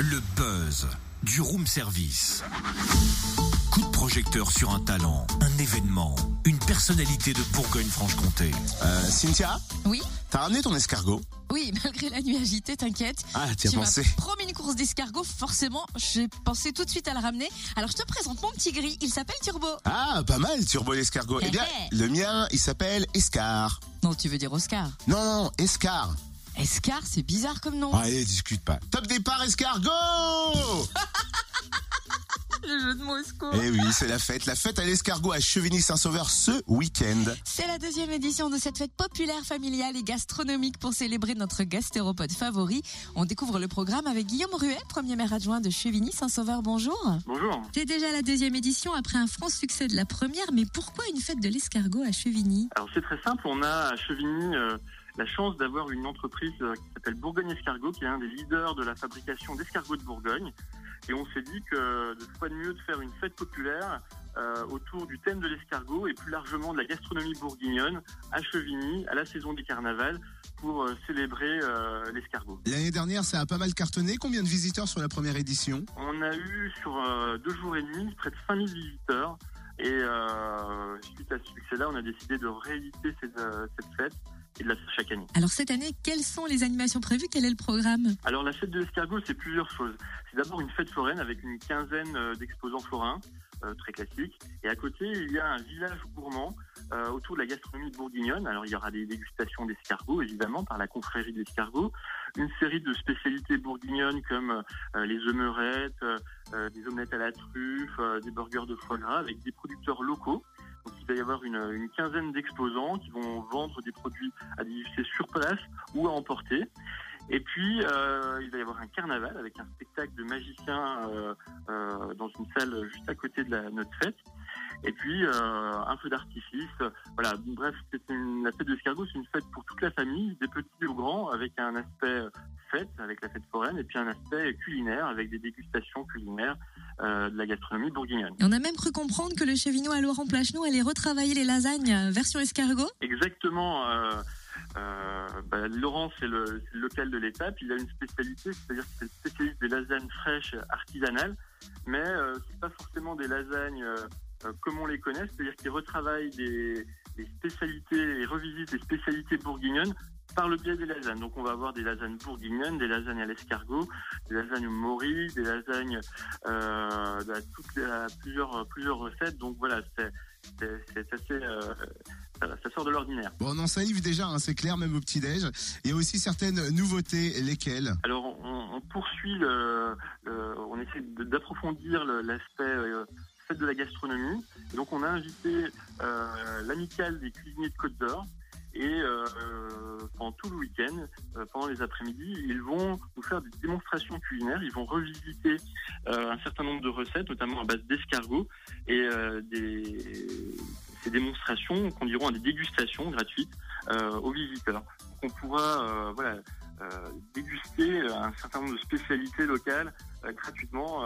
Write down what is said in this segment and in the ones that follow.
Le buzz du room service. Coup de projecteur sur un talent, un événement, une personnalité de Bourgogne-Franche-Comté. Euh, Cynthia, Oui t'as ramené ton escargot Oui, malgré la nuit agitée, t'inquiète. Ah, t'y as Tu m'as pensé promis une course d'escargot, forcément, j'ai pensé tout de suite à le ramener. Alors je te présente mon petit gris, il s'appelle Turbo. Ah, pas mal, Turbo l'escargot. Eh bien, Eh, le mien, il s'appelle Escar. Non, tu veux dire Oscar. Non, non, non, Escar. Escar, c'est bizarre comme nom. Allez, discute pas. Top départ, escargot Le jeu de mots. Eh oui, c'est la fête. La fête à l'escargot à Chevigny-Saint-Sauveur ce week-end. C'est la deuxième édition de cette fête populaire, familiale et gastronomique pour célébrer notre gastéropode favori. On découvre le programme avec Guillaume Ruet, premier maire adjoint de Chevigny-Saint-Sauveur. Bonjour. Bonjour. C'est déjà la deuxième édition après un franc succès de la première, mais pourquoi une fête de l'escargot à Chevigny? Alors c'est très simple, on a à Chevigny euh, la chance d'avoir une entreprise euh, qui s'appelle Bourgogne Escargot, qui est un des leaders de la fabrication d'escargots de Bourgogne. Et on s'est dit que de quoi de mieux de faire une fête populaire euh, autour du thème de l'escargot et plus largement de la gastronomie bourguignonne à Chevigny, à la saison des carnavals, pour euh, célébrer euh, l'escargot. L'année dernière, ça a pas mal cartonné. Combien de visiteurs sur la première édition? On a eu sur deux jours et demi près de 5000 visiteurs. Et suite à ce succès-là, on a décidé de rééditer cette, cette fête et de la chaque année. Alors cette année, quelles sont les animations prévues? Quel est le programme? Alors la fête de l'escargot, c'est plusieurs choses. C'est d'abord une fête foraine avec une quinzaine euh, d'exposants forains, euh, très classiques. Et à côté, il y a un village gourmand euh, autour de la gastronomie bourguignonne. Alors il y aura des dégustations d'escargots, évidemment, par la confrérie d'escargots. Une série de spécialités bourguignonnes comme euh, les euh, des omelettes à la truffe, des burgers de foie gras avec des producteurs locaux. Donc il va y avoir une, quinzaine d'exposants qui vont vendre des produits à déguster sur place ou à emporter. Et puis, euh, il va y avoir un carnaval avec un spectacle de magiciens euh, euh, dans une salle juste à côté de la, notre fête. Et puis, un feu d'artifice. Voilà, bref, c'est la fête de l'escargot, c'est une fête pour et puis un aspect culinaire, avec des dégustations culinaires euh, de la gastronomie bourguignonne. On a même cru comprendre que le chevinois à Laurent Plachneau allait retravailler les lasagnes euh, version escargot. Exactement. Euh, euh, bah, Laurent, c'est le, local de l'étape. Il a une spécialité, c'est-à-dire que c'est le spécialiste des lasagnes fraîches artisanales, mais c'est pas forcément des lasagnes comme on les connaît, c'est-à-dire qu'il retravaille des, des spécialités et revisite des spécialités bourguignonnes par le biais des lasagnes. Donc on va avoir des lasagnes bourguignonnes, des lasagnes à l'escargot, des lasagnes au mori, des lasagnes euh, à toutes les- à plusieurs plusieurs recettes. Donc voilà, c'est assez euh, ça, sort de l'ordinaire. Bon, on en salive déjà, hein, c'est clair, même au petit-déj. Il y a aussi certaines nouveautés, lesquelles? Alors on, on poursuit le, le- on essaie d'approfondir l'aspect euh, fête de la gastronomie. Et donc on a invité euh, l'amicale des cuisiniers de Côte d'Or. Et euh, pendant tout le week-end, euh, pendant les après-midi, ils vont nous faire des démonstrations culinaires. Ils vont revisiter euh, un certain nombre de recettes, notamment à base d'escargots, et euh, ces démonstrations conduiront à des dégustations gratuites euh, aux visiteurs. Donc on pourra euh, voilà, euh, déguster un certain nombre de spécialités locales euh, gratuitement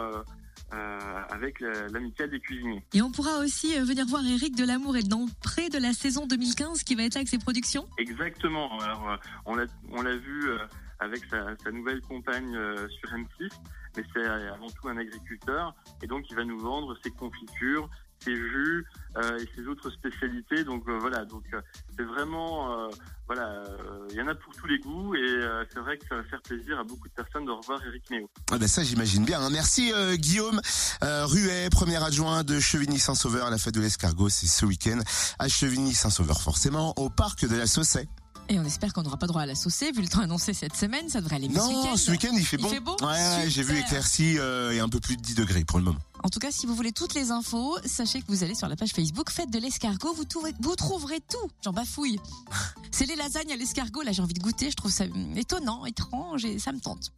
euh, euh, avec la- l'amicale des cuisiniers. Et on pourra aussi euh, venir voir Eric Delamour et près de la saison 2015 qui va être là avec ses productions. Exactement. Alors, euh, on l'a on l'a vu euh, avec sa, sa nouvelle compagne euh, sur M6, mais c'est euh, avant tout un agriculteur et donc il va nous vendre ses confitures, ses jus euh, et ses autres spécialités. Donc euh, voilà, donc euh, c'est vraiment voilà, il y en a pour tous les goûts et c'est vrai que ça va faire plaisir à beaucoup de personnes de revoir Eric Méo. Ah ben ça j'imagine bien. hein. Merci Guillaume Ruet, premier adjoint de Chevigny-Saint-Sauveur. La fête de l'escargot, c'est ce week-end à Chevigny-Saint-Sauveur, forcément, au parc de la Saussay. Et on espère qu'on n'aura pas droit à la saucer, vu le temps annoncé cette semaine, ça devrait aller mieux ce Non, week-end. ce week-end il fait Il bon. fait beau Ouais, ouais, j'ai vu éclairci euh, et un peu plus de 10 degrés pour le moment. En tout cas, si vous voulez toutes les infos, sachez que vous allez sur la page Facebook Fête de l'escargot, vous, trouverez- vous trouverez tout. J'en bafouille. C'est les lasagnes à l'escargot, là j'ai envie de goûter, je trouve ça hum, étonnant, étrange et ça me tente.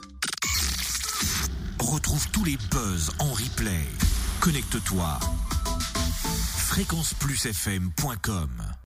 Retrouve tous les buzz en replay. Connecte-toi. fréquenceplusfm.com